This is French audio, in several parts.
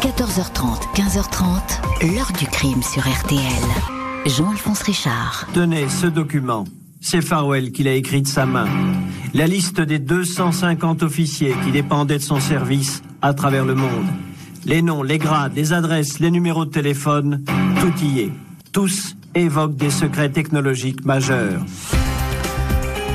14h30, 15h30, l'heure du crime sur RTL. Jean-Alphonse Richard. Tenez ce document. C'est Farwell qui l'a écrit de sa main. La liste des 250 officiers qui dépendaient de son service à travers le monde. Les noms, les grades, les adresses, les numéros de téléphone, tout y est. Tous évoquent des secrets technologiques majeurs.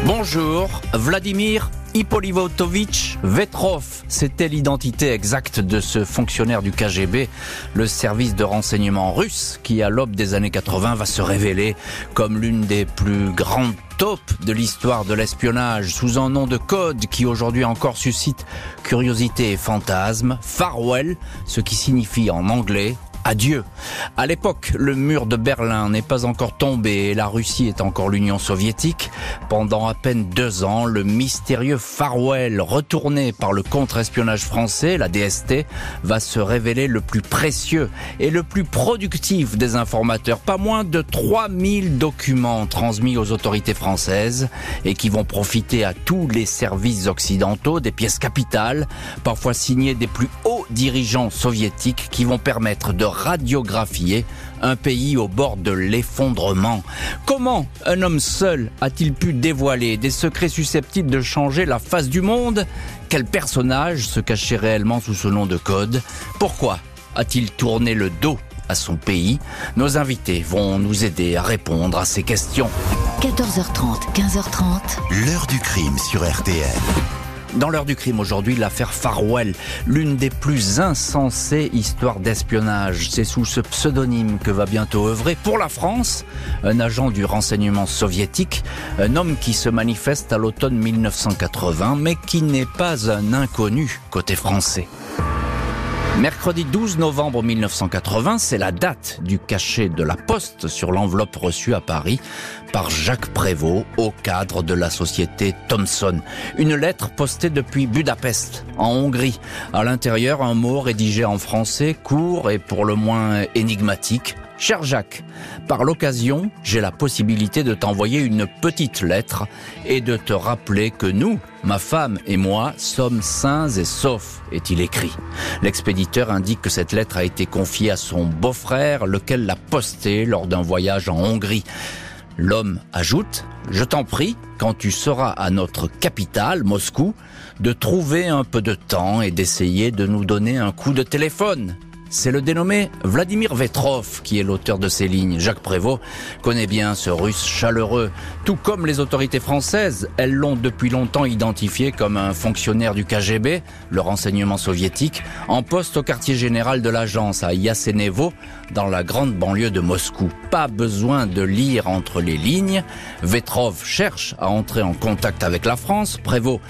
Bonjour, Vladimir Hippolyvotovitch Vetrov, c'était l'identité exacte de ce fonctionnaire du KGB, le service de renseignement russe, qui à l'aube des années 80 va se révéler comme l'une des plus grandes taupes de l'histoire de l'espionnage, sous un nom de code qui aujourd'hui encore suscite curiosité et fantasme, Farwell, ce qui signifie en anglais Adieu. À l'époque, le mur de Berlin n'est pas encore tombé et la Russie est encore l'Union soviétique. Pendant à peine deux ans, le mystérieux Farwell, retourné par le contre-espionnage français, la DST, va se révéler le plus précieux et le plus productif des informateurs. Pas moins de 3000 documents transmis aux autorités françaises et qui vont profiter à tous les services occidentaux, des pièces capitales, parfois signées des plus hauts dirigeants soviétiques qui vont permettre de radiographier un pays au bord de l'effondrement. Comment un homme seul a-t-il pu dévoiler des secrets susceptibles de changer la face du monde? Quel personnage se cachait réellement sous ce nom de code? Pourquoi a-t-il tourné le dos à son pays? Nos invités vont nous aider à répondre à ces questions. 14h30, 15h30. L'heure du crime sur RTL. Dans l'heure du crime aujourd'hui, l'affaire Farwell, l'une des plus insensées histoires d'espionnage. C'est sous ce pseudonyme que va bientôt œuvrer pour la France un agent du renseignement soviétique, un homme qui se manifeste à l'automne 1980, mais qui n'est pas un inconnu côté français. Mercredi 12 novembre 1980, c'est la date du cachet de la poste sur l'enveloppe reçue à Paris par Jacques Prévost au cadre de la société Thomson. Une lettre postée depuis Budapest, en Hongrie. À l'intérieur, un mot rédigé en français, court et pour le moins énigmatique. Cher Jacques, par l'occasion, j'ai la possibilité de t'envoyer une petite lettre et de te rappeler que nous, ma femme et moi, sommes sains et saufs, est-il écrit. L'expéditeur indique que cette lettre a été confiée à son beau-frère, lequel l'a postée lors d'un voyage en Hongrie. L'homme ajoute, je t'en prie, quand tu seras à notre capitale, Moscou, de trouver un peu de temps et d'essayer de nous donner un coup de téléphone. C'est le dénommé Vladimir Vetrov qui est l'auteur de ces lignes. Jacques Prévost connaît bien ce russe chaleureux. Tout comme les autorités françaises, elles l'ont depuis longtemps identifié comme un fonctionnaire du KGB, le renseignement soviétique, en poste au quartier général de l'agence à Yasenevo, dans la grande banlieue de Moscou. Pas besoin de lire entre les lignes. Vetrov cherche à entrer en contact avec la France. Prévost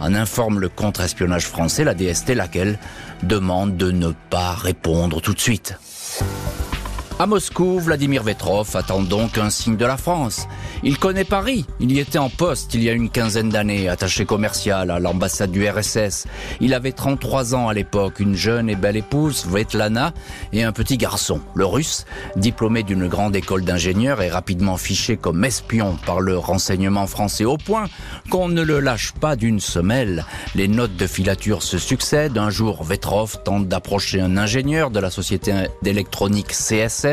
en informe le contre-espionnage français, la DST, laquelle demande de ne pas répondre tout de suite. À Moscou, Vladimir Vetrov attend donc un signe de la France. Il connaît Paris. Il y était en poste il y a une quinzaine d'années, attaché commercial à l'ambassade du RSS. Il avait 33 ans à l'époque, une jeune et belle épouse, Svetlana, et un petit garçon. Le russe, diplômé d'une grande école d'ingénieurs, est rapidement fiché comme espion par le renseignement français au point qu'on ne le lâche pas d'une semelle. Les notes de filature se succèdent. Un jour, Vetrov tente d'approcher un ingénieur de la société d'électronique CS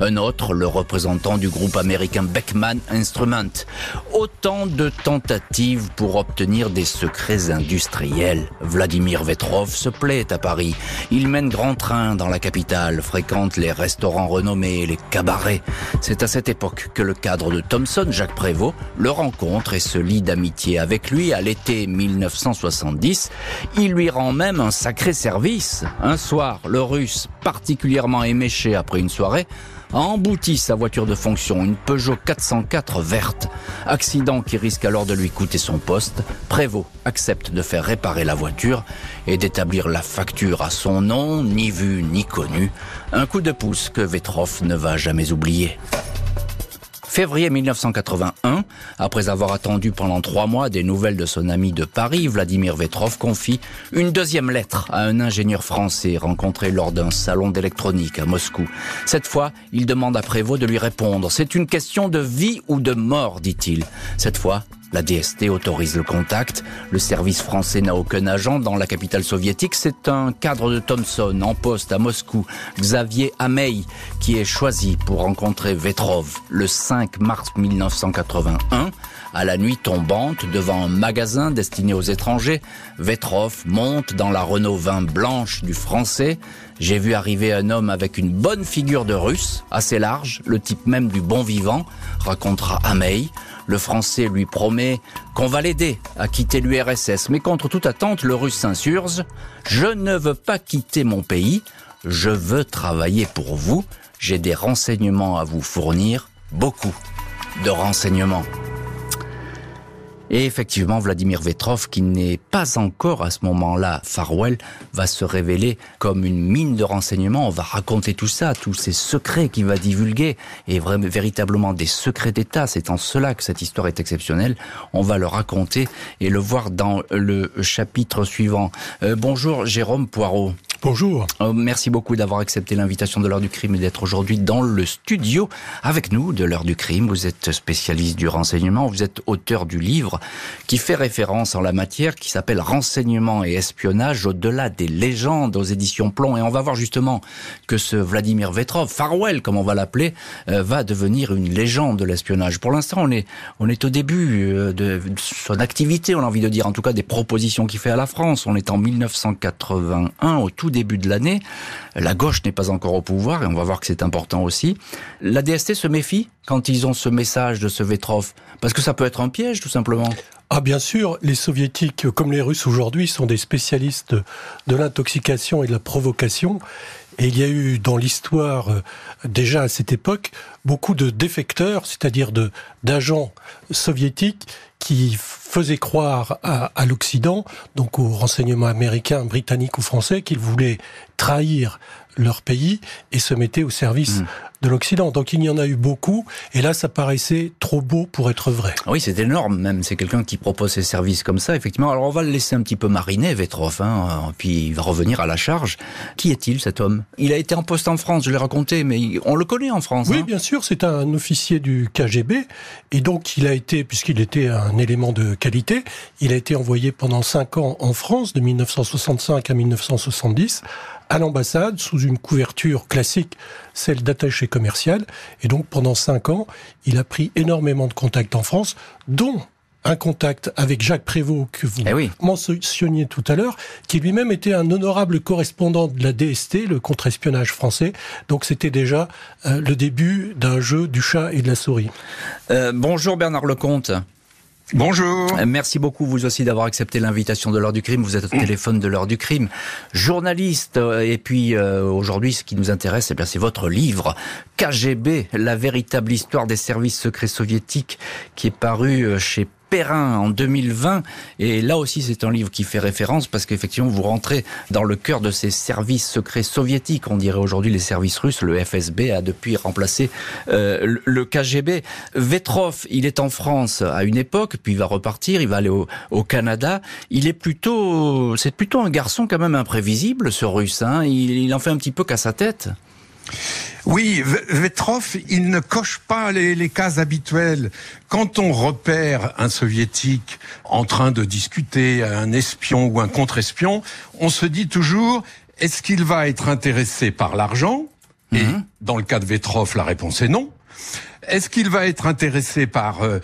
un autre le représentant du groupe américain Beckman Instrument. Autant de tentatives pour obtenir des secrets industriels. Vladimir Vetrov se plaît à Paris. Il mène grand train dans la capitale, fréquente les restaurants renommés, les cabarets. C'est à cette époque que le cadre de Thomson, Jacques Prévost, le rencontre et se lie d'amitié avec lui à l'été 1970. Il lui rend même un sacré service. Un soir, le russe, particulièrement éméché après une soirée, a embouti sa voiture de fonction, une Peugeot 404 verte. Accident qui risque alors de lui coûter son poste. Prévost accepte de faire réparer la voiture et d'établir la facture à son nom, ni vu ni connu. Un coup de pouce que Vetrov ne va jamais oublier. Février 1981, après avoir attendu pendant trois mois des nouvelles de son ami de Paris, Vladimir Vetrov confie une deuxième lettre à un ingénieur français rencontré lors d'un salon d'électronique à Moscou. Cette fois, il demande à Prévost de lui répondre. C'est une question de vie ou de mort, dit-il. Cette fois, La DST autorise le contact. Le service français n'a aucun agent dans la capitale soviétique. C'est un cadre de Thomson en poste à Moscou, Xavier Hamey, qui est choisi pour rencontrer Vetrov le 5 mars 1981. À la nuit tombante, devant un magasin destiné aux étrangers, Vetrov monte dans la Renault 20 blanche du français. J'ai vu arriver un homme avec une bonne figure de russe, assez large, le type même du bon vivant, racontera Hamey. Le français lui promet qu'on va l'aider à quitter l'URSS, mais contre toute attente, le russe s'insurge. Je ne veux pas quitter mon pays, je veux travailler pour vous, j'ai des renseignements à vous fournir, beaucoup de renseignements. Et effectivement, Vladimir Vetrov, qui n'est pas encore à ce moment-là Farwell, va se révéler comme une mine de renseignements. On va raconter tout ça, tous ces secrets qu'il va divulguer, et vraiment, véritablement des secrets d'État. C'est en cela que cette histoire est exceptionnelle. On va le raconter et le voir dans le chapitre suivant. Euh, bonjour Jérôme Poirot. Bonjour. Euh, merci beaucoup d'avoir accepté l'invitation de l'heure du crime et d'être aujourd'hui dans le studio avec nous de l'heure du crime. Vous êtes spécialiste du renseignement, vous êtes auteur du livre qui fait référence en la matière, qui s'appelle Renseignement et espionnage au-delà des légendes aux éditions Plomb. Et on va voir justement que ce Vladimir Vetrov, Farwell comme on va l'appeler, euh, va devenir une légende de l'espionnage. Pour l'instant, on est, on est au début euh, de son activité, on a envie de dire, en tout cas des propositions qu'il fait à la France. On est en 1981, au tout début de l'année. La gauche n'est pas encore au pouvoir et on va voir que c'est important aussi. La DST se méfie quand ils ont ce message de ce Vetrov Parce que ça peut être un piège tout simplement. Ah bien sûr, les soviétiques comme les russes aujourd'hui sont des spécialistes de l'intoxication et de la provocation. Et il y a eu dans l'histoire, euh, déjà à cette époque, beaucoup de défecteurs, c'est-à-dire d'agents soviétiques qui faisaient croire à, à l'Occident, donc aux renseignements américains, britanniques ou français, qu'ils voulaient trahir leur pays et se mettaient au service mmh de l'Occident. Donc il y en a eu beaucoup, et là ça paraissait trop beau pour être vrai. Oui, c'est énorme même. C'est quelqu'un qui propose ses services comme ça, effectivement. Alors on va le laisser un petit peu mariner, Vetrov, hein, puis il va revenir à la charge. Qui est-il cet homme? Il a été en poste en France, je l'ai raconté, mais on le connaît en France. Oui, hein bien sûr, c'est un officier du KGB, et donc il a été, puisqu'il était un élément de qualité, il a été envoyé pendant cinq ans en France, de 1965 à 1970, à l'ambassade sous une couverture classique, celle d'attaché commercial. Et donc pendant cinq ans, il a pris énormément de contacts en France, dont un contact avec Jacques Prévost que vous eh mentionniez tout à l'heure, qui lui-même était un honorable correspondant de la DST, le contre-espionnage français. Donc c'était déjà euh, le début d'un jeu du chat et de la souris. Euh, bonjour Bernard Lecomte. Bonjour. Euh, merci beaucoup vous aussi d'avoir accepté l'invitation de l'heure du crime. Vous êtes au téléphone de l'heure du crime, journaliste. Euh, et puis euh, aujourd'hui, ce qui nous intéresse, eh c'est votre livre KGB, la véritable histoire des services secrets soviétiques, qui est paru chez Perrin en 2020. Et là aussi, c'est un livre qui fait référence parce qu'effectivement, vous rentrez dans le cœur de ces services secrets soviétiques. On dirait aujourd'hui les services russes. Le FSB a depuis remplacé euh, le KGB. Vetrov, il est en France à une époque, puis il va repartir, il va aller au, au Canada. Il est plutôt, c'est plutôt un garçon quand même imprévisible, ce russe. Hein. Il, il en fait un petit peu qu'à sa tête. Oui, Vetrov, il ne coche pas les, les, cases habituelles. Quand on repère un soviétique en train de discuter, un espion ou un contre-espion, on se dit toujours, est-ce qu'il va être intéressé par l'argent? Et mhm. dans le cas de Vetrov, la réponse est non. Est-ce qu'il va être intéressé par euh,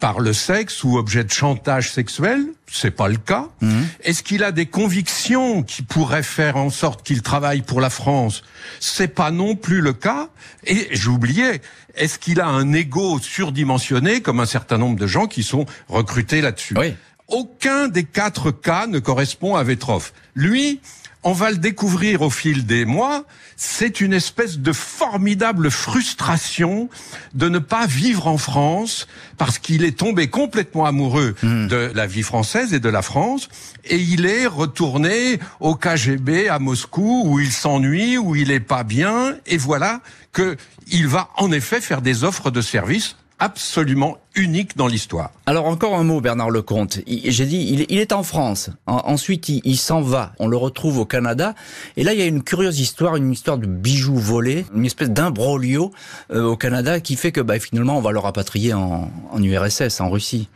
par le sexe ou objet de chantage sexuel? C'est pas le cas. Mhm. Est-ce qu'il a des convictions qui pourraient faire en sorte qu'il travaille pour la France? C'est pas non plus le cas. Et j'oubliais, est-ce qu'il a un ego surdimensionné comme un certain nombre de gens qui sont recrutés là-dessus? Oui. Aucun des quatre cas ne correspond à Vetrov. Lui, on va le découvrir au fil des mois, c'est une espèce de formidable frustration de ne pas vivre en France parce qu'il est tombé complètement amoureux hmm. de la vie française et de la France. Et il est retourné au KGB à Moscou où il s'ennuie, où il est pas bien. Et voilà que il va en effet faire des offres de services absolument unique dans l'histoire. Alors encore un mot, Bernard Lecomte. J'ai dit, il est en France. ensuite, il, s'en va. On le retrouve au Canada. Et là, il y a une curieuse histoire, une histoire de bijoux volés, une espèce d'imbroglio euh, au Canada qui fait que bah, finalement, on va le rapatrier en, en URSS, en Russie.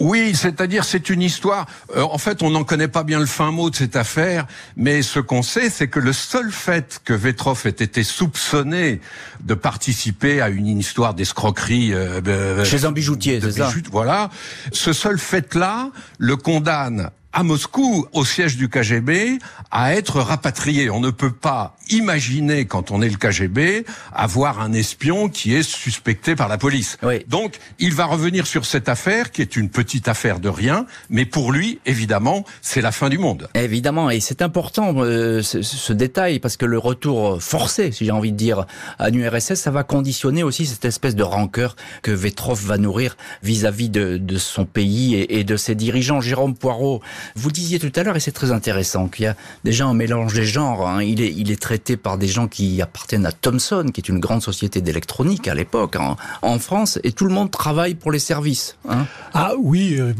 Oui, c'est-à-dire c'est une histoire. Euh, en fait, on n'en connaît pas bien le fin mot de cette affaire, mais ce qu'on sait, c'est que le seul fait que Vetrov ait été soupçonné de participer à une histoire d'escroquerie euh, chez un bijoutier, c'est ça. Voilà, ce seul fait-là le condamne à Moscou, au siège du KGB, à être rapatrié. On ne peut pas imaginer, quand on est le KGB, avoir un espion qui est suspecté par la police. Donc, il va revenir sur cette affaire, qui est une petite affaire de rien, mais pour lui, évidemment, c'est la fin du monde. Évidemment, et c'est important euh, ce, détail, parce que le retour forcé, si j'ai envie de dire, à l'URSS, ça va conditionner aussi cette espèce de rancœur que Vetrov va nourrir vis-à-vis de, son pays et, et de ses dirigeants. Jérôme Poirot, vous disiez tout à l'heure, et c'est très intéressant, qu'il y a déjà un mélange des genres. Hein. Il, est, il est traité par des gens qui appartiennent à Thomson, qui est une grande société d'électronique à l'époque, hein, en France, et tout le monde travaille pour les services. Hein. Ah oui, euh,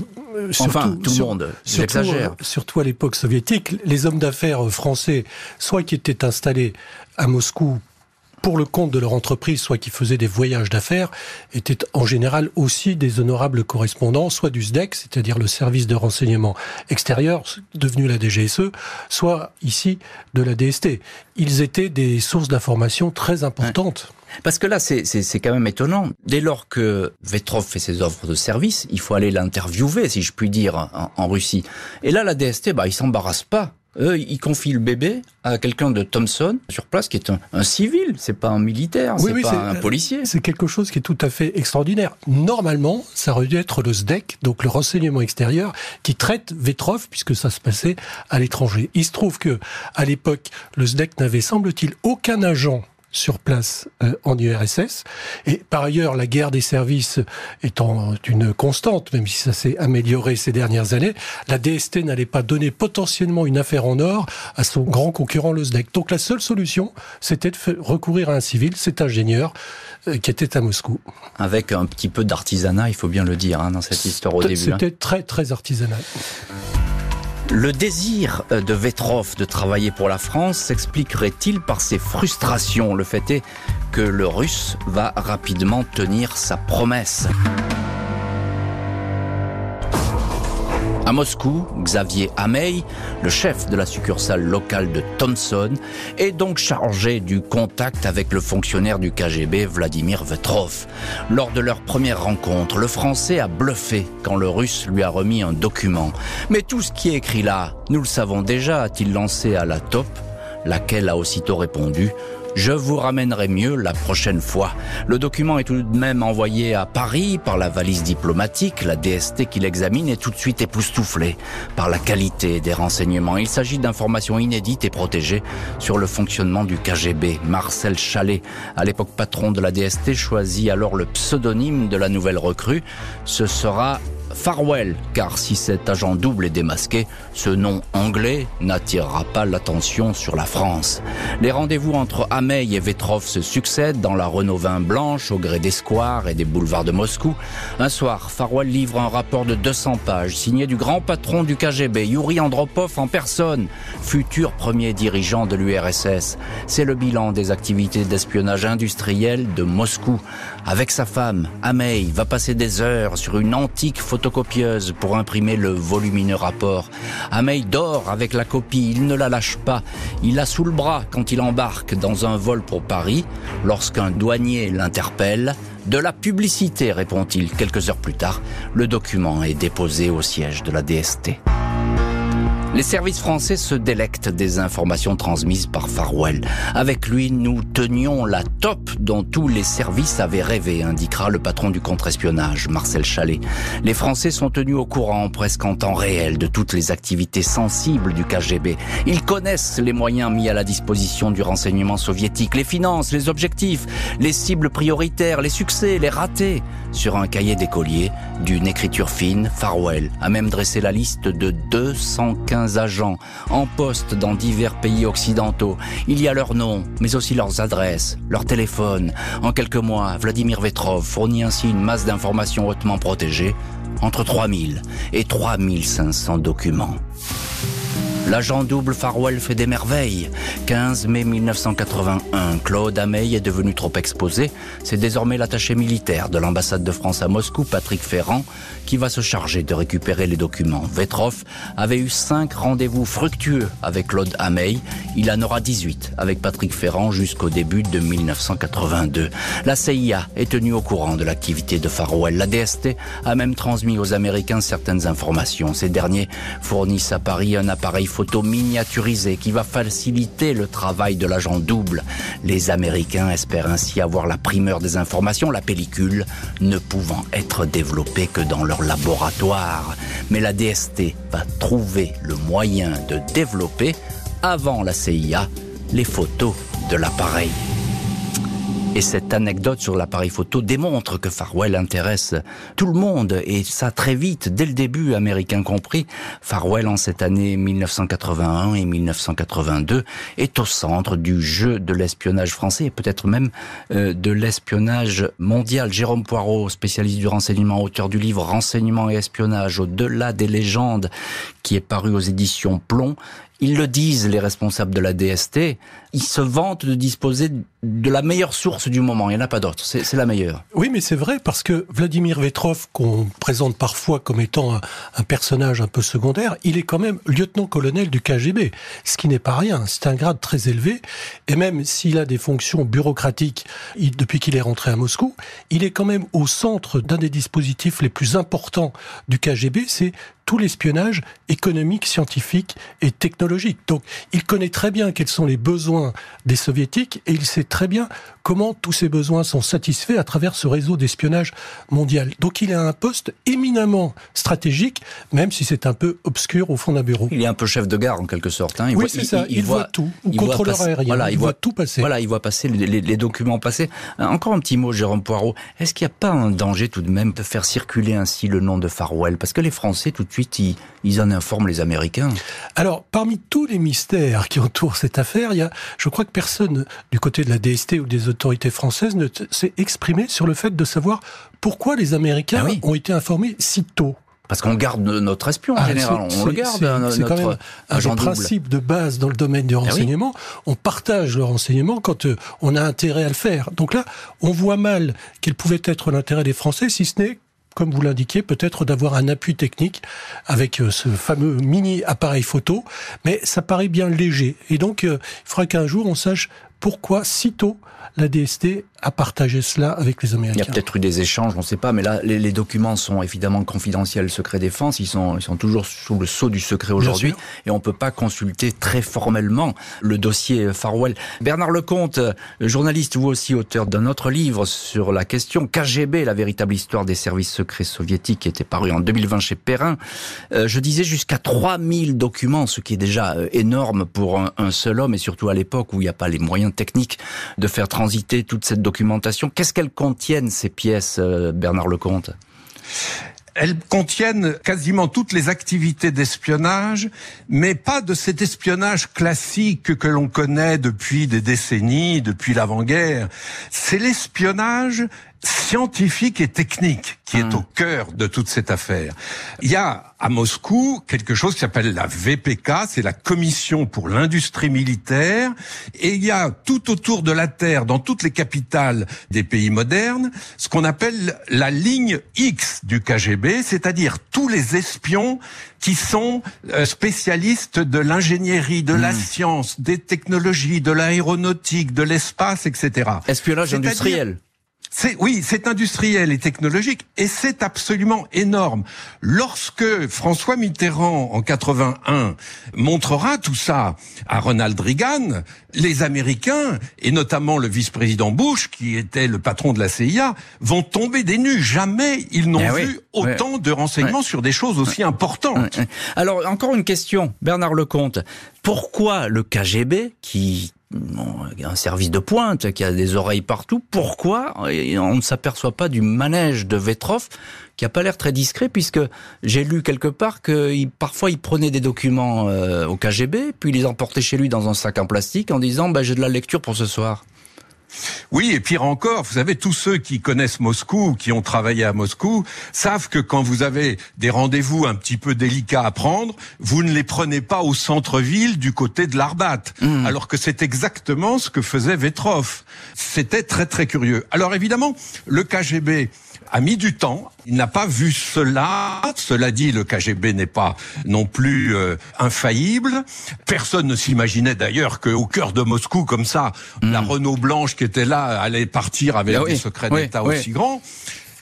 surtout, enfin, tout le monde, j'exagère. Euh, surtout à l'époque soviétique, les hommes d'affaires français, soit qui étaient installés à Moscou pour le compte de leur entreprise, soit qui faisaient des voyages d'affaires, étaient en général aussi des honorables correspondants, soit du SDEC, c'est-à-dire le service de renseignement extérieur, devenu la DGSE, soit ici de la DST. Ils étaient des sources d'informations très importantes. Parce que là, c'est quand même étonnant. Dès lors que Vetrov fait ses offres de service, il faut aller l'interviewer, si je puis dire, en, en, Russie. Et là, la DST, bah, il s'embarrasse pas eux, ils confient le bébé à quelqu'un de Thomson sur place qui est un, un civil, c'est pas un militaire, c'est pas un policier. C'est quelque chose qui est tout à fait extraordinaire. Normalement, ça aurait dû être le SDEC, donc le renseignement extérieur, qui traite Vetrov puisque ça se passait à l'étranger. Il se trouve que à l'époque, le SDEC n'avait semble-t-il aucun agent sur place euh, en URSS. Et par ailleurs, la guerre des services étant une constante, même si ça s'est amélioré ces dernières années, la DST n'allait pas donner potentiellement une affaire en or à son grand concurrent le SDEC. Donc la seule solution, c'était de recourir à un civil, cet ingénieur euh, qui était à Moscou. Avec un petit peu d'artisanat, il faut bien le dire, hein, dans cette histoire au début. Hein. C'était très très artisanal. Le désir euh, de Vetrov de travailler pour la France s'expliquerait-il par ses frustrations? Le fait est que le russe va rapidement tenir sa promesse. À Moscou, Xavier Hamey, le chef de la succursale locale de Thomson, est donc chargé du contact avec le fonctionnaire du KGB Vladimir Vetrov. Lors de leur première rencontre, le Français a bluffé quand le Russe lui a remis un document. Mais tout ce qui est écrit là, nous le savons déjà, a-t-il lancé à la top, laquelle a aussitôt répondu je vous ramènerai mieux la prochaine fois. Le document est tout de même envoyé à Paris par la valise diplomatique. La DST qui l'examine est tout de suite époustouflée par la qualité des renseignements. Il s'agit d'informations inédites et protégées sur le fonctionnement du KGB. Marcel Chalet, à l'époque patron de la DST, choisit alors le pseudonyme de la nouvelle recrue. Ce sera Farwell, car si cet agent double est démasqué, ce nom anglais n'attirera pas l'attention sur la France. Les rendez-vous entre Hamey et Vetrov se succèdent dans la Renault 20 blanche au gré des squares et des boulevards de Moscou. Un soir, Farwell livre un rapport de 200 pages signé du grand patron du KGB, Yuri Andropov en personne, futur premier dirigeant de l'URSS. C'est le bilan des activités d'espionnage industriel de Moscou. Avec sa femme, Hamey va passer des heures sur une antique photo pour imprimer le volumineux rapport. Hamey dort avec la copie, il ne la lâche pas. Il l'a sous le bras quand il embarque dans un vol pour Paris. Lorsqu'un douanier l'interpelle, de la publicité, répond-il quelques heures plus tard. Le document est déposé au siège de la DST. Les services français se délectent des informations transmises par Farwell. Avec lui, nous tenions la top dont tous les services avaient rêvé, indiquera le patron du contre-espionnage, Marcel Chalet. Les Français sont tenus au courant presque en temps réel de toutes les activités sensibles du KGB. Ils connaissent les moyens mis à la disposition du renseignement soviétique, les finances, les objectifs, les cibles prioritaires, les succès, les ratés. Sur un cahier d'écolier, d'une écriture fine, Farwell a même dressé la liste de 215 agents en poste dans divers pays occidentaux. Il y a leurs noms, mais aussi leurs adresses, leurs téléphones. En quelques mois, Vladimir Vetrov fournit ainsi une masse d'informations hautement protégées, entre 3000 et 3500 documents. L'agent double Farwell fait des merveilles. 15 mai 1981, Claude Amey est devenu trop exposé. C'est désormais l'attaché militaire de l'ambassade de France à Moscou, Patrick Ferrand, qui va se charger de récupérer les documents. Vetrov avait eu cinq rendez-vous fructueux avec Claude Amey. Il en aura 18 avec Patrick Ferrand jusqu'au début de 1982. La CIA est tenue au courant de l'activité de Farwell. La DST a même transmis aux Américains certaines informations. Ces derniers fournissent à Paris un appareil photo miniaturisé qui va faciliter le travail de l'agent double. Les Américains espèrent ainsi avoir la primeur des informations, la pellicule ne pouvant être développée que dans leur laboratoire. Mais la DST va trouver le moyen de développer, avant la CIA, les photos de l'appareil. Et cette anecdote sur l'appareil photo démontre que Farwell intéresse tout le monde, et ça très vite, dès le début, américain compris. Farwell, en cette année 1981 et 1982, est au centre du jeu de l'espionnage français, et peut-être même euh, de l'espionnage mondial. Jérôme Poirot, spécialiste du renseignement, auteur du livre Renseignement et espionnage, au-delà des légendes, qui est paru aux éditions Plomb, ils le disent, les responsables de la DST, ils se vantent de disposer de la meilleure source du moment. Il n'y en a pas d'autre. C'est la meilleure. Oui, mais c'est vrai parce que Vladimir Vetrov, qu'on présente parfois comme étant un, personnage un peu secondaire, il est quand même lieutenant-colonel du KGB, ce qui n'est pas rien. C'est un grade très élevé. Et même s'il a des fonctions bureaucratiques depuis qu'il est rentré à Moscou, il est quand même au centre d'un des dispositifs les plus importants du KGB. C'est tout l'espionnage économique, scientifique et technologique. Donc, il connaît très bien quels sont les besoins des soviétiques et il sait très bien comment tous ces besoins sont satisfaits à travers ce réseau d'espionnage mondial. Donc il a un poste éminemment stratégique, même si c'est un peu obscur au fond d'un bureau. Il est un peu chef de gare en quelque sorte. Hein. Il oui, c'est ça. Il, il, voit, tout. Ou contrôleur aérien. Voilà, il, voit, tout passer. Voilà, il voit passer les, les, documents passer. Encore un petit mot, Jérôme Poirot. Est-ce qu'il n'y a pas un danger tout de même de faire circuler ainsi le nom de Farwell Parce que les Français, tout de suite, ils, ils en informent les Américains. Alors, parmi tous les mystères qui entourent cette affaire, il y a, je crois que personne du côté de la DST ou des autorités françaises ne s'est exprimé sur le fait de savoir pourquoi les Américains ah oui. ont été informés si tôt. Parce qu'on garde notre espion en ah, général, on le garde. C'est quand même un principe de base dans le domaine du renseignement. Ah oui. On partage le renseignement quand euh, on a intérêt à le faire. Donc là, on voit mal quel pouvait être l'intérêt des Français, si ce n'est comme vous l'indiquiez, peut-être d'avoir un appui technique avec euh, ce fameux mini appareil photo, mais ça paraît bien léger. Et donc, euh, il faudrait qu'un jour on sache pourquoi sitôt la DST a partagé cela avec les Américains. Il y a peut-être eu des échanges, on ne sait pas, mais là, les, les, documents sont évidemment confidentiels, secret défense, ils sont, ils sont toujours sous le sceau du secret aujourd'hui, et on ne peut pas consulter très formellement le dossier Farwell. Bernard Lecomte, journaliste, vous aussi auteur d'un autre livre sur la question KGB, la véritable histoire des services secrets soviétiques, qui était paru en 2020 chez Perrin. Euh, je disais jusqu'à 3000 documents, ce qui est déjà euh, énorme pour un, un seul homme, et surtout à l'époque où il n'y a pas les moyens techniques de faire transiter toute cette documentation. Qu'est-ce qu'elles contiennent, ces pièces, euh, Bernard Lecomte? Elles contiennent quasiment toutes les activités d'espionnage, mais pas de cet espionnage classique que l'on connaît depuis des décennies, depuis l'avant-guerre. C'est l'espionnage scientifique et technique qui est au cœur de toute cette affaire. Il y a à Moscou quelque chose qui s'appelle la VPK, c'est la Commission pour l'industrie militaire, et il y a tout autour de la Terre, dans toutes les capitales des pays modernes, ce qu'on appelle la ligne X du KGB, c'est-à-dire tous les espions qui sont spécialistes de l'ingénierie, de la science, des technologies, de l'aéronautique, de l'espace, etc. Espionnage industriel. C'est oui, c'est industriel et technologique et c'est absolument énorme. Lorsque François Mitterrand en 81 montrera tout ça à Ronald Reagan, les Américains et notamment le vice-président Bush qui était le patron de la CIA vont tomber des nues. Jamais ils n'ont eh vu oui, autant oui. de renseignements sur des choses aussi importantes. Alors encore une question, Bernard Lecomte. Pourquoi le KGB qui un service de pointe qui a des oreilles partout. Pourquoi on ne s'aperçoit pas du manège de Vetrov qui a pas l'air très discret puisque j'ai lu quelque part que parfois il prenait des documents euh, au KGB puis il les emportait chez lui dans un sac en plastique en disant bah, j'ai de la lecture pour ce soir. Oui, et pire encore, vous savez, tous ceux qui connaissent Moscou, qui ont travaillé à Moscou, savent que quand vous avez des rendez-vous un petit peu délicats à prendre, vous ne les prenez pas au centre-ville du côté de l'Arbat, mmh. alors que c'est exactement ce que faisait Vetrov. C'était très très curieux. Alors évidemment, le KGB a mis du temps. Il n'a pas vu cela. Cela dit, le KGB n'est pas non plus euh, infaillible. Personne ne s'imaginait d'ailleurs qu'au cœur de Moscou, comme ça, la hmm. Renault blanche qui était là allait partir avec ah des secrets d'État aussi grands.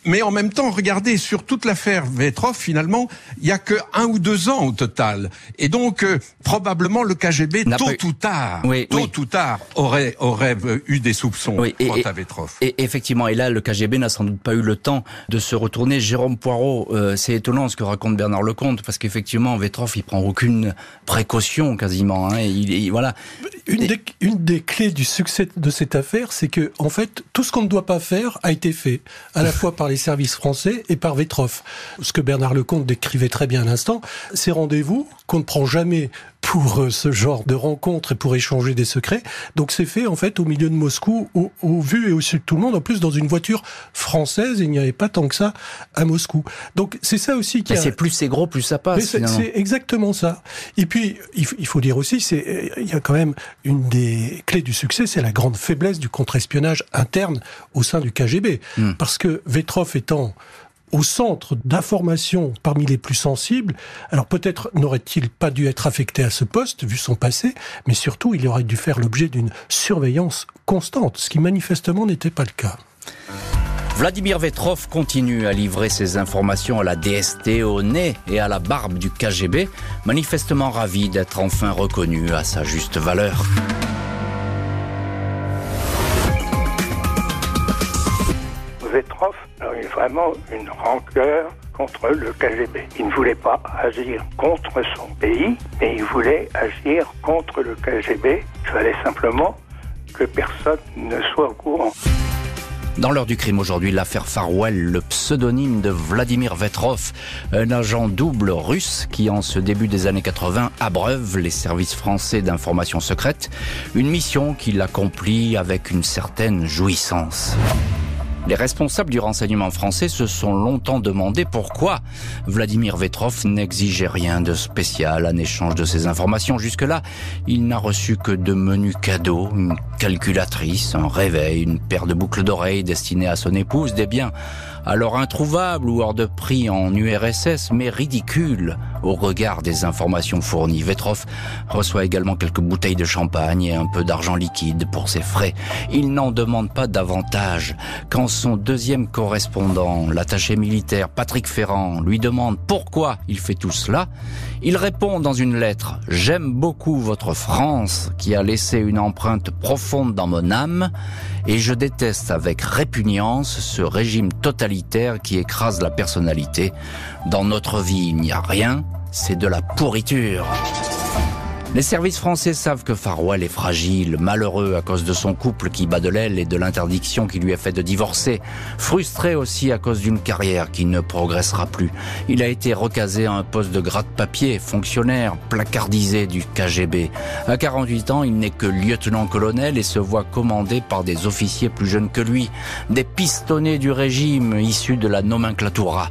Mais en même temps, regardez, sur toute l'affaire Vetrov, finalement, il y a que un ou deux ans au total. Et donc, euh, probablement, le KGB, tôt ou tard, tôt ou tard, aurait, aurait euh, eu des soupçons quant à Vetrov. Et effectivement, et là, le KGB n'a sans doute pas eu le temps de se retourner. Jérôme Poirot, euh, c'est étonnant ce que raconte Bernard Lecomte, parce qu'effectivement, Vetrov, il prend aucune précaution quasiment. Hein, il, voilà. Une des, une des clés du succès de cette affaire, c'est que, en fait, tout ce qu'on ne doit pas faire a été fait, à la fois par les services français et par Vetroff. Ce que Bernard Lecomte décrivait très bien à l'instant, ces rendez-vous qu'on ne prend jamais pour euh, ce genre de rencontres et pour échanger des secrets. Donc c'est fait en fait au milieu de Moscou, au, vu et au sud de tout le monde, en plus dans une voiture française, il n'y avait pas tant que ça à Moscou. Donc c'est ça aussi qui... C'est plus c'est gros, plus ça passe. C'est exactement ça. Et puis il, faut dire aussi, c'est il y a quand même une des clés du succès, c'est la grande faiblesse du contre-espionnage interne au sein du KGB, hmm. parce que Vetrov étant au centre d'information parmi les plus sensibles. Alors peut-être n'aurait-il pas dû être affecté à ce poste, vu son passé, mais surtout il aurait dû faire l'objet d'une surveillance constante, ce qui manifestement n'était pas le cas. Vladimir Vetrov continue à livrer ses informations à la DST, au nez et à la barbe du KGB, manifestement ravi d'être enfin reconnu à sa juste valeur. Vetrov a eu vraiment une rancœur contre le KGB. Il ne voulait pas agir contre son pays, mais il voulait agir contre le KGB. Il fallait simplement que personne ne soit au courant. Dans l'heure du crime aujourd'hui, l'affaire Farwell, le pseudonyme de Vladimir Vetrov, un agent double russe qui, en ce début des années 80, abreuve les services français d'information secrète, une mission qu'il accomplit avec une certaine jouissance. Les responsables du renseignement français se sont longtemps demandé pourquoi Vladimir Vetrov n'exigeait rien de spécial en échange de ces informations. Jusque-là, il n'a reçu que de menus cadeaux, une calculatrice, un réveil, une paire de boucles d'oreilles destinées à son épouse, des biens alors introuvable ou hors de prix en URSS, mais ridicule au regard des informations fournies. Vetrov reçoit également quelques bouteilles de champagne et un peu d'argent liquide pour ses frais. Il n'en demande pas davantage. Quand son deuxième correspondant, l'attaché militaire Patrick Ferrand, lui demande pourquoi il fait tout cela, il répond dans une lettre « J'aime beaucoup votre France qui a laissé une empreinte profonde dans mon âme et je déteste avec répugnance ce régime totalitaire qui écrase la personnalité. Dans notre vie, il n'y a rien, c'est de la pourriture. Les services français savent que Farwell est fragile, malheureux à cause de son couple qui bat de l'aile et de l'interdiction qui lui est faite de divorcer, frustré aussi à cause d'une carrière qui ne progressera plus. Il a été recasé à un poste de gratte-papier, fonctionnaire, placardisé du KGB. À 48 ans, il n'est que lieutenant-colonel et se voit commandé par des officiers plus jeunes que lui, des pistonnés du régime issus de la nomenclatura.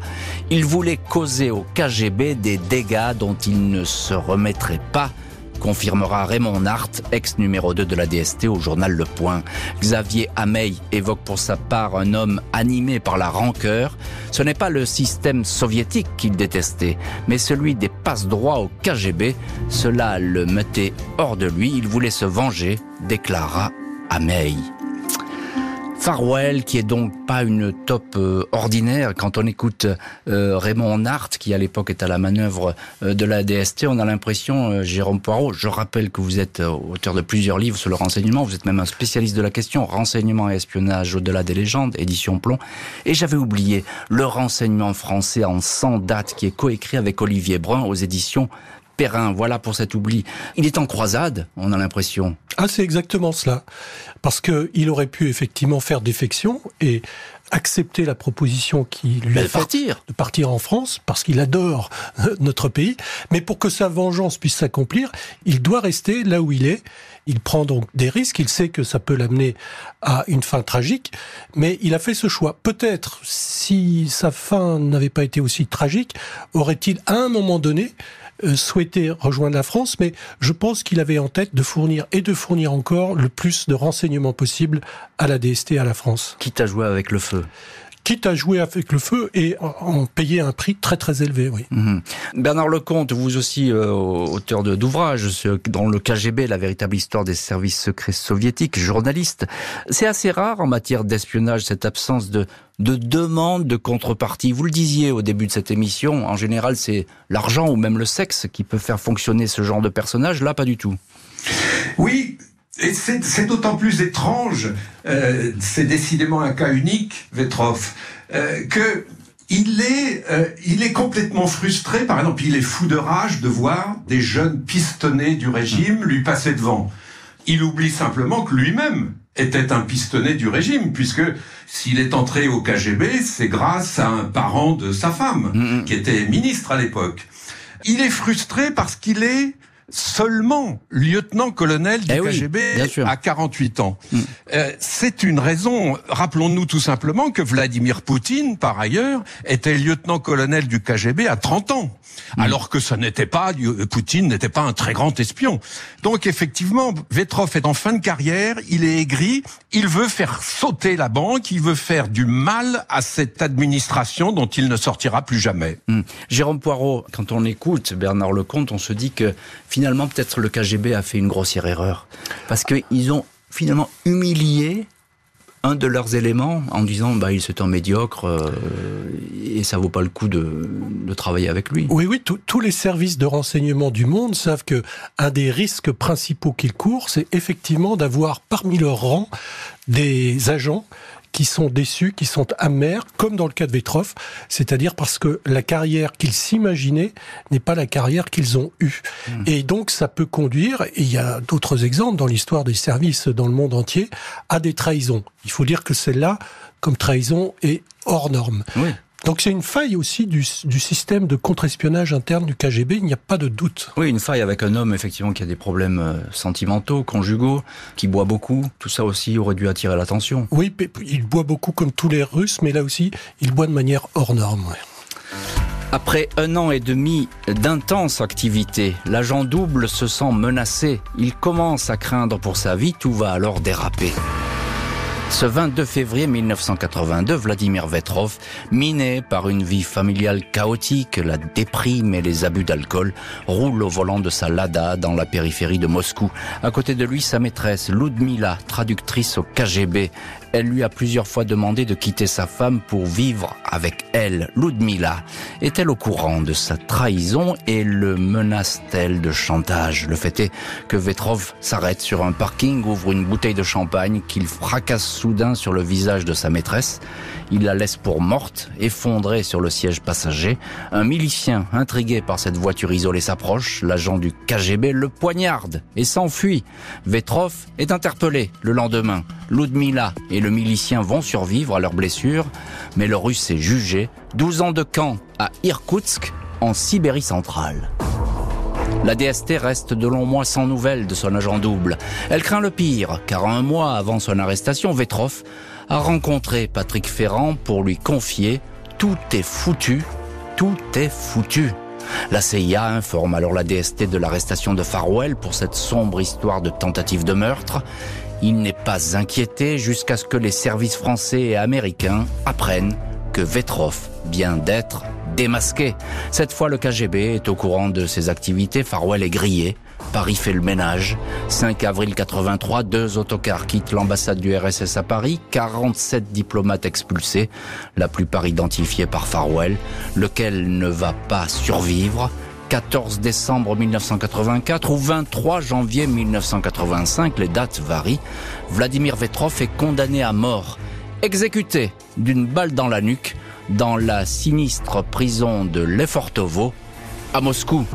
Il voulait causer au KGB des dégâts dont il ne se remettrait pas confirmera Raymond Nart, ex numéro 2 de la DST au journal Le Point. Xavier Hamey évoque pour sa part un homme animé par la rancœur. Ce n'est pas le système soviétique qu'il détestait, mais celui des passe-droits au KGB. Cela le mettait hors de lui, il voulait se venger, déclara Hamey. Farwell, qui est donc pas une top euh, ordinaire. Quand on écoute euh, Raymond Nart, qui à l'époque est à la manœuvre euh, de la DST, on a l'impression, Jérôme Poirot, je rappelle que vous êtes auteur de plusieurs livres sur le renseignement, vous êtes même un spécialiste de la question, renseignement et espionnage au-delà des légendes, édition Plomb. Et j'avais oublié le renseignement français en 100 dates, qui est coécrit avec Olivier Brun aux éditions Perrin. Voilà pour cet oubli. Il est en croisade, on a l'impression. Ah, c'est exactement cela. Parce que il aurait pu effectivement faire défection et accepté la proposition qui lui Mais faite partir. de partir en France parce qu'il adore euh, notre pays. Mais pour que sa vengeance puisse s'accomplir, il doit rester là où il est. Il prend donc des risques. Il sait que ça peut l'amener à une fin tragique, mais il a fait ce choix. Peut-être, si sa fin n'avait pas été aussi tragique, aurait-il à un moment donné euh, souhaité rejoindre la France, mais je pense qu'il avait en tête de fournir et de fournir encore le plus de renseignements possible à la DST à la France. Quitte à jouer avec le feu. Quitte à jouer avec le feu et en- payer un prix très très élevé, oui. Mhm. Bernard Lecomte, vous aussi euh, auteur de- d'ouvrages sur- dans le KGB, la véritable histoire des services secrets soviétiques, journaliste. C'est assez rare en matière d'espionnage cette absence de de demande de contrepartie. Vous le disiez au début de cette émission, en général c'est l'argent ou même le sexe qui peut faire fonctionner ce genre de personnage. Là, pas du tout. Oui, et c'est c'est d'autant plus étrange, euh, c'est décidément un cas unique, Vetrov, euh, que il est, euh, il est complètement frustré. Par exemple, il est fou de rage de voir des jeunes pistonnés du régime lui passer devant. Il oublie simplement que lui-même était un pistonné du régime, puisque s'il est entré au KGB, c'est grâce à un parent de sa femme, qui était ministre à l'époque. Il est frustré parce qu'il est seulement lieutenant-colonel du Eh oui, KGB à 48 ans. Euh, c'est une raison, rappelons-nous tout simplement que Vladimir Poutine, par ailleurs, était lieutenant-colonel du KGB à 30 ans. Alors que ce n'était pas, euh, Poutine n'était pas un très grand espion. Donc effectivement, Vetrov est en fin de carrière, il est aigri, il veut faire sauter la banque, il veut faire du mal à cette administration dont il ne sortira plus jamais. Hmm. Jérôme Poirot, quand on écoute Bernard Lecomte, on se dit que finalement peut-être le KGB a fait une grossière erreur. Parce qu'ils ont finalement humilié un de leurs éléments en disant bah il c'est un médiocre euh, et ça vaut pas le coup de, de travailler avec lui. Oui, oui, tous les services de renseignement du monde savent que un des risques principaux qu'ils courent, c'est effectivement d'avoir parmi leurs rangs des agents qui sont déçus, qui sont amers, comme dans le cas de Vetrov, c'est-à-dire parce que la carrière qu'ils s'imaginaient n'est pas la carrière qu'ils ont eue. Et donc ça peut conduire, et il y a d'autres exemples dans l'histoire des services dans le monde entier, à des trahisons. Il faut dire que celle-là, comme trahison, est hors norme. Oui. Donc c'est une faille aussi du, du système de contre-espionnage interne du KGB, il n'y a pas de doute. Oui, une faille avec un homme effectivement qui a des problèmes euh, sentimentaux, conjugaux, qui boit beaucoup. Tout ça aussi aurait dû attirer l'attention. Oui, il boit beaucoup comme tous les Russes, mais là aussi, il boit de manière hors norme. Après un an et demi d'intense activité, l'agent double se sent menacé. Il commence à craindre pour sa vie, tout va alors déraper. Ce 22 février 1982, Vladimir Vetrov, miné par une vie familiale chaotique, la déprime et les abus d'alcool, roule au volant de sa Lada dans la périphérie de Moscou. À côté de lui, sa maîtresse, Ludmila, traductrice au KGB. Elle lui a plusieurs fois demandé de quitter sa femme pour vivre avec elle. Ludmila est-elle au courant de sa trahison et le menace-t-elle de chantage? Le fait est que Vetrov s'arrête sur un parking, ouvre une bouteille de champagne qu'il fracasse soudain sur le visage de sa maîtresse. Il la laisse pour morte, effondrée sur le siège passager. Un milicien, intrigué par cette voiture isolée, s'approche. L'agent du KGB le poignarde et s'enfuit. Vetrov est interpellé le lendemain. Ludmila et le milicien vont survivre à leurs blessures, mais le russe est jugé. 12 ans de camp à Irkoutsk, en Sibérie centrale. La DST reste de longs mois sans nouvelles de son agent double. Elle craint le pire, car un mois avant son arrestation, Vetrov a rencontré Patrick Ferrand pour lui confier « Tout est foutu, tout est foutu ». La CIA informe alors la DST de l'arrestation de Farwell pour cette sombre histoire de tentative de meurtre. Il n'est pas inquiété jusqu'à ce que les services français et américains apprennent que Vetrov vient d'être démasqué. Cette fois, le KGB est au courant de ses activités. Farwell est grillé. Paris fait le ménage. 5 avril 83, deux autocars quittent l'ambassade du RSS à Paris. 47 diplomates expulsés, la plupart identifiés par Farwell, lequel ne va pas survivre? 14 décembre 1984 ou 23 janvier 1985, les dates varient. Vladimir Vetrov est condamné à mort, exécuté d'une balle dans la nuque dans la sinistre prison de Lefortovo à Moscou.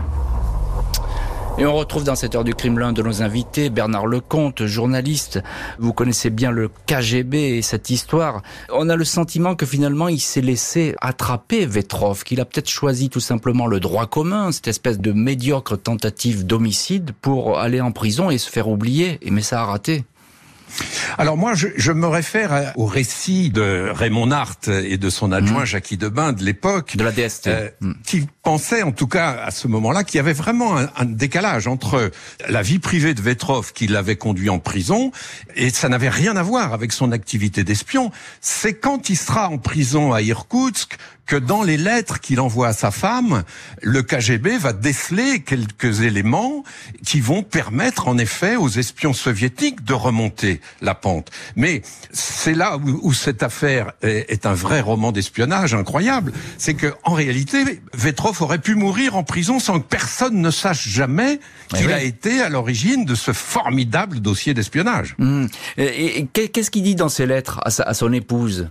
Et on retrouve dans cette heure du crime l'un de nos invités, Bernard Lecomte, journaliste. Vous connaissez bien le KGB et cette histoire. On a le sentiment que finalement il s'est laissé attraper Vetrov, qu'il a peut-être choisi tout simplement le droit commun, cette espèce de médiocre tentative d'homicide pour aller en prison et se faire oublier. Mais ça a raté. Alors moi, je, je, me réfère au récit de Raymond Hart et de son adjoint mmh. Jackie Debain de l'époque, de la DST, euh, mmh. qui pensait en tout cas à ce moment-là qu'il y avait vraiment un, un, décalage entre la vie privée de Vetrov qui l'avait conduit en prison et ça n'avait rien à voir avec son activité d'espion. C'est quand il sera en prison à Irkoutsk que dans les lettres qu'il envoie à sa femme, le KGB va déceler quelques éléments qui vont permettre en effet aux espions soviétiques de remonter la pente. Mais c'est là où, cette affaire est, un vrai roman d'espionnage incroyable. C'est que en réalité, Vetrov aurait pu mourir en prison sans que personne ne sache jamais qu'il a été à l'origine de ce formidable dossier d'espionnage. Mmh. Et, qu'est-ce qu'il dit dans ses lettres à, à son épouse?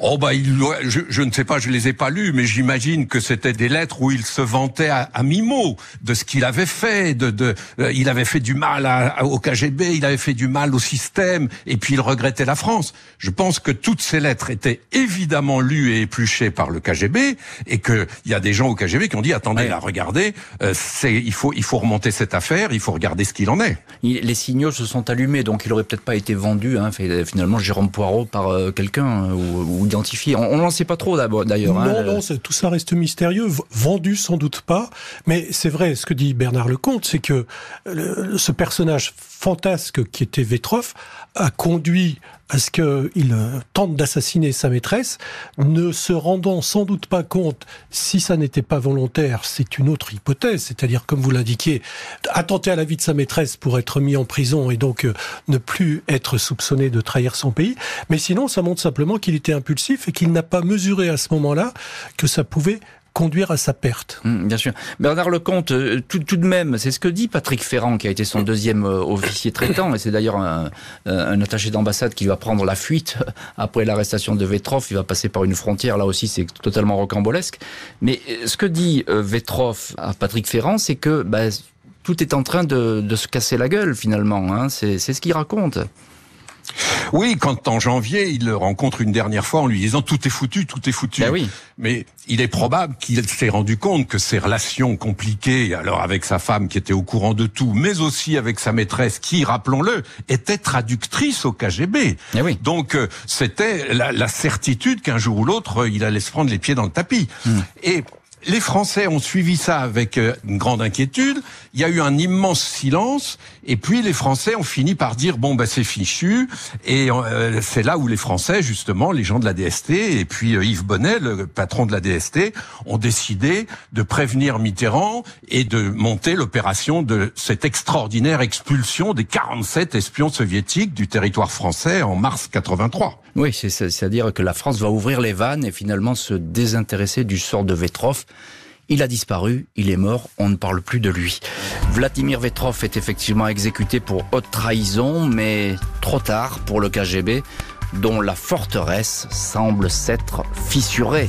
Oh bah il, je, je ne sais pas, je les ai pas lues, mais j'imagine que c'était des lettres où il se vantait à, à mi-mot de ce qu'il avait fait. De, de euh, il avait fait du mal à, au KGB, il avait fait du mal au système, et puis il regrettait la France. Je pense que toutes ces lettres étaient évidemment lues et épluchées par le KGB, et que il y a des gens au KGB qui ont dit attendez, là, regardez, euh, c'est il faut il faut remonter cette affaire, il faut regarder ce qu'il en est. les signaux se sont allumés, donc il aurait peut-être pas été vendu, hein, finalement Jérôme Poirot par euh, quelqu'un ou, identifié. On n'en sait pas trop d'ailleurs. Hein. Non, non, tout ça reste mystérieux. Vendu sans doute pas, mais c'est vrai. Ce que dit Bernard Lecomte, c'est que ce personnage fantasque qui était Vetrov a conduit à ce qu'il euh, tente d'assassiner sa maîtresse, ne se rendant sans doute pas compte si ça n'était pas volontaire, c'est une autre hypothèse, c'est-à-dire comme vous l'indiquiez, attenter à la vie de sa maîtresse pour être mis en prison et donc euh, ne plus être soupçonné de trahir son pays, mais sinon ça montre simplement qu'il était impulsif et qu'il n'a pas mesuré à ce moment-là que ça pouvait conduire à sa perte. Mmh, bien sûr. Bernard Lecomte, euh, tout, de même, c'est ce que dit Patrick Ferrand, qui a été son deuxième euh, officier traitant, et c'est d'ailleurs un, un, attaché d'ambassade qui va prendre la fuite après l'arrestation de Vetrov. Il va passer par une frontière, là aussi c'est totalement rocambolesque. Mais euh, ce que dit Vetrov à Patrick Ferrand, c'est que bah, tout est en train de, de, se casser la gueule finalement. Hein. C'est ce qu'il raconte. Oui, quand en janvier, il le rencontre une dernière fois en lui disant tout est foutu, tout est foutu. Ben oui. Mais il est probable qu'il s'est rendu compte que ses relations compliquées, alors avec sa femme qui était au courant de tout, mais aussi avec sa maîtresse qui, rappelons-le, était traductrice au KGB. Ben oui. Donc euh, c'était la, certitude qu'un jour ou l'autre, il allait se prendre les pieds dans le tapis. Hmm. Et les Français ont suivi ça avec euh, une grande inquiétude. Il y a eu un immense silence, et puis les Français ont fini par dire bon ben c'est fichu. Et euh, c'est là où les Français, justement, les gens de la DST et puis euh, Yves Bonnet, le patron de la DST, ont décidé de prévenir Mitterrand et de monter l'opération de cette extraordinaire expulsion des 47 espions soviétiques du territoire français en mars 83. Oui, c'est-à-dire que la France va ouvrir les vannes et finalement se désintéresser du sort de Vetrov. Il a disparu, il est mort, on ne parle plus de lui. Vladimir Vetrov est effectivement exécuté pour haute trahison, mais trop tard pour le KGB, dont la forteresse semble s'être fissurée.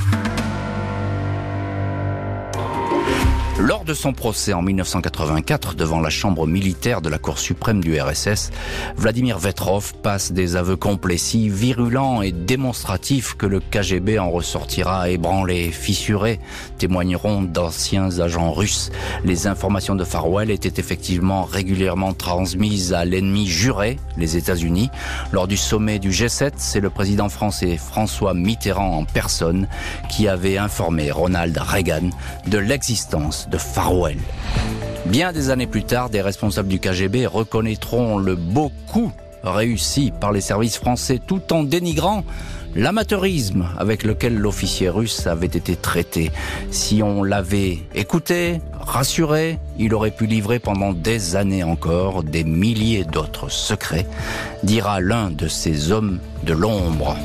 Lors de son procès en 1984 devant la chambre militaire de la Cour suprême du RSS, Vladimir Vetrov passe des aveux complets virulents et démonstratifs que le KGB en ressortira ébranlé, fissuré, témoigneront d'anciens agents russes. Les informations de Farwell étaient effectivement régulièrement transmises à l'ennemi juré, les États-Unis. Lors du sommet du G7, c'est le président français François Mitterrand en personne qui avait informé Ronald Reagan de l'existence de Farwell. Bien des années plus tard, des responsables du KGB reconnaîtront le beau coup réussi par les services français tout en dénigrant l'amateurisme avec lequel l'officier russe avait été traité. Si on l'avait écouté, rassuré, il aurait pu livrer pendant des années encore des milliers d'autres secrets, dira l'un de ces hommes de l'ombre.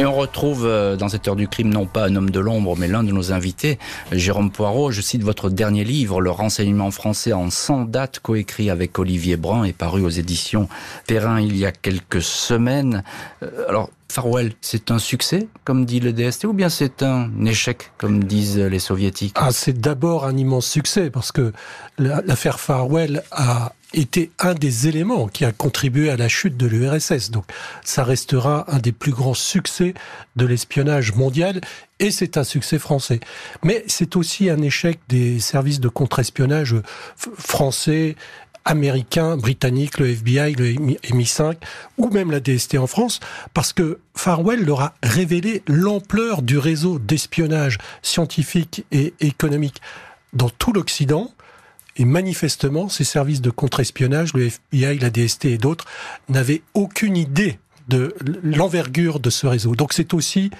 Et on retrouve euh, dans cette heure du crime non pas un homme de l'ombre, mais l'un de nos invités, Jérôme Poirot. Je cite votre dernier livre, Le renseignement français en 100 dates, coécrit avec Olivier Brun et paru aux éditions Perrin il y a quelques semaines. Euh, alors, Farwell, c'est un succès, comme dit le DST, ou bien c'est un échec, comme disent les soviétiques? Ah, C'est d'abord un immense succès, parce que l'affaire Farwell a été un des éléments qui a contribué à la chute de l'URSS. Donc ça restera un des plus grands succès de l'espionnage mondial et c'est un succès français. Mais c'est aussi un échec des services de contre-espionnage français, américains, britanniques, le FBI, le MI5 ou même la DST en France parce que Farwell leur a révélé l'ampleur du réseau d'espionnage scientifique et économique dans tout l'Occident et manifestement, ces services de contre-espionnage, le FBI, la DST et d'autres, n'avaient aucune idée de l'envergure de ce réseau. Donc c'est aussi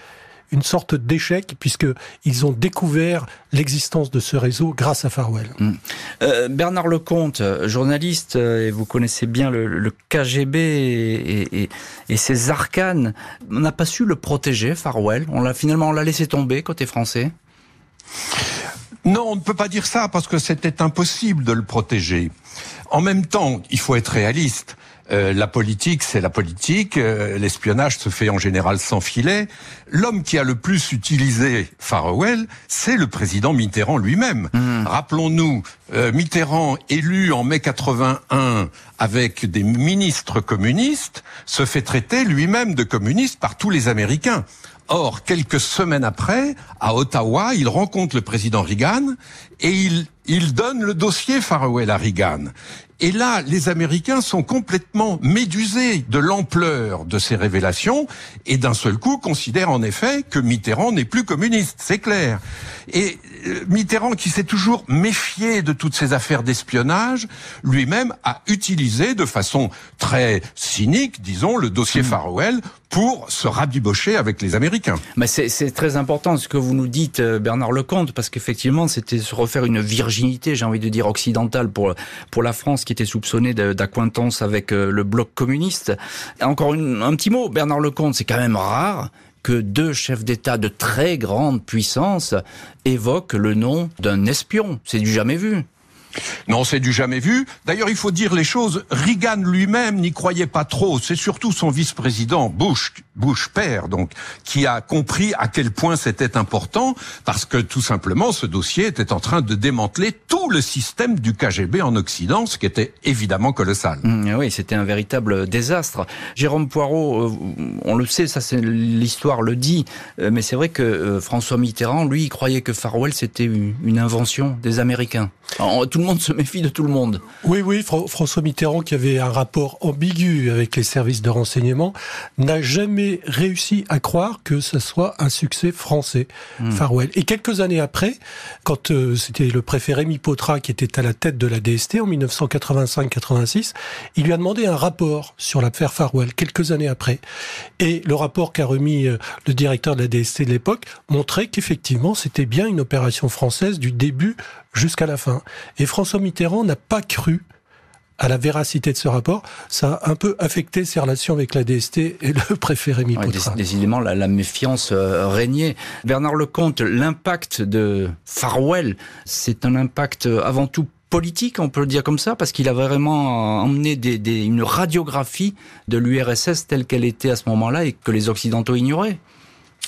une sorte d'échec puisqu'ils ont découvert l'existence de ce réseau grâce à Farwell. Mmh. Euh, Bernard Lecomte, journaliste, euh, et vous connaissez bien le, KGB et, et, ses arcanes, on n'a pas su le protéger, Farwell. On l'a finalement on l'a laissé tomber côté français. Non, on ne peut pas dire ça parce que c'était impossible de le protéger. En même temps, il faut être réaliste. Euh, la politique, c'est la politique. Euh, l'espionnage se fait en général sans filet. L'homme qui a le plus utilisé Farewell, c'est le président Mitterrand lui-même. Hmm. Rappelons-nous, euh, Mitterrand élu en mai 81 avec des ministres communistes, se fait traiter lui-même de communiste par tous les Américains. Or, quelques semaines après, à Ottawa, il rencontre le président Reagan et il, il donne le dossier Farewell à Reagan. Et là, les Américains sont complètement médusés de l'ampleur de ces révélations et d'un seul coup considèrent en effet que Mitterrand n'est plus communiste, c'est clair. Et euh, Mitterrand, qui s'est toujours méfié de toutes ces affaires d'espionnage, lui-même a utilisé de façon très cynique, disons, le dossier mmh. Farewell pour se rabibocher avec les Américains. Mais c'est très important ce que vous nous dites, euh, Bernard Lecomte, parce qu'effectivement, c'était se refaire une virginité, j'ai envie de dire occidentale pour pour la France, qui était soupçonnée d'acquaintance avec euh, le bloc communiste. Encore un petit mot, Bernard Lecomte, c'est quand même rare que deux chefs d'État de très grande puissance évoquent le nom d'un espion. C'est du jamais vu. Non, c'est du jamais vu. D'ailleurs, il faut dire les choses. Reagan lui-même n'y croyait pas trop. C'est surtout son vice-président Bush, Bush père, donc, qui a compris à quel point c'était important, parce que tout simplement, ce dossier était en train de démanteler tout le système du KGB en Occident, ce qui était évidemment colossal. Mmh, oui, c'était un véritable désastre. Jérôme Poirot, euh, on le sait, ça c'est l'histoire le dit, euh, mais c'est vrai que euh, François Mitterrand, lui, croyait que Farwell c'était une invention des Américains. Le monde se méfie de tout le monde. Oui, oui, François Mitterrand, qui avait un rapport ambigu avec les services de renseignement, n'a jamais réussi à croire que ce soit un succès français, hmm. Farwell. Et quelques années après, quand euh, c'était le préfet Rémi Potra qui était à la tête de la DST en 1985-86, il lui a demandé un rapport sur l'affaire Farwell, quelques années après. Et le rapport qu'a remis euh, le directeur de la DST de l'époque montrait qu'effectivement, c'était bien une opération française du début jusqu'à la fin. Et François Mitterrand n'a pas cru à la véracité de ce rapport, ça a un peu affecté ses relations avec la DST et le préfet Rémi Décidément, la, méfiance euh, régnait. Bernard Lecomte, l'impact de Farwell, c'est un impact euh, avant tout politique, on peut le dire comme ça, parce qu'il a vraiment emmené une radiographie de l'URSS telle qu'elle était à ce moment-là et que les Occidentaux ignoraient.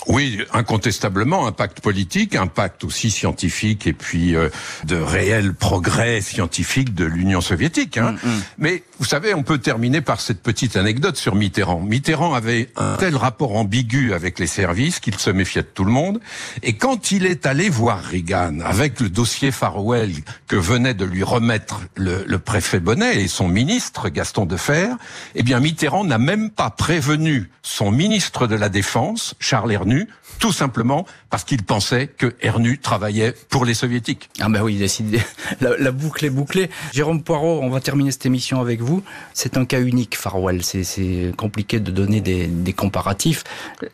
Oui, incontestablement, un pacte politique, un pacte aussi scientifique et puis euh, de réel progrès scientifique de l'Union soviétique. Hein. Mm, mm. Mais vous savez, on peut terminer par cette petite anecdote sur Mitterrand. Mitterrand avait un tel rapport ambigu avec les services qu'il se méfiait de tout le monde. Et quand il est allé voir Reagan avec le dossier Farwell que venait de lui remettre le, le préfet Bonnet et son ministre Gaston Defer, eh bien Mitterrand n'a même pas prévenu son ministre de la Défense, Charles Tout simplement parce qu'il pensait que Ernu travaillait pour les soviétiques. Ah ben oui. La, la, boucle est bouclée. Jérôme Poirot, on va terminer cette émission avec vous. C'est un cas unique, Farwell. C'est compliqué de donner des comparatifs.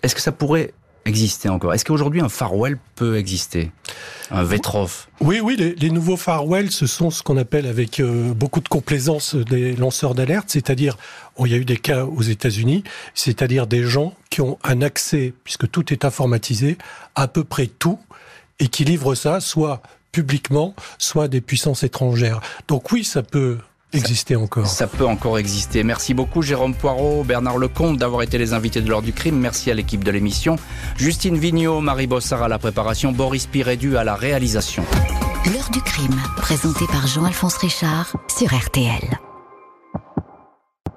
Est-ce que ça pourrait exister encore. Est-ce qu'aujourd'hui un Farwell peut exister? Un Vetrov? Oui, oui, les, nouveaux Farwell, ce sont ce qu'on appelle avec euh, beaucoup de complaisance des lanceurs d'alerte, c'est-à-dire, oh, il y a eu des cas aux États-Unis, c'est-à-dire des gens qui ont un accès, puisque tout est informatisé, à peu près tout, et qui livrent ça soit publiquement, soit des puissances étrangères. Donc oui, ça peut exister encore. Ça peut encore exister. Merci beaucoup Jérôme Poirot, Bernard Lecomte d'avoir été les invités de l'heure du crime. Merci à l'équipe de l'émission. Justine Vignot, Marie Bossard à la préparation, Boris Pirédu à la réalisation. L'heure du crime, présenté par Jean-Alphonse Richard sur RTL.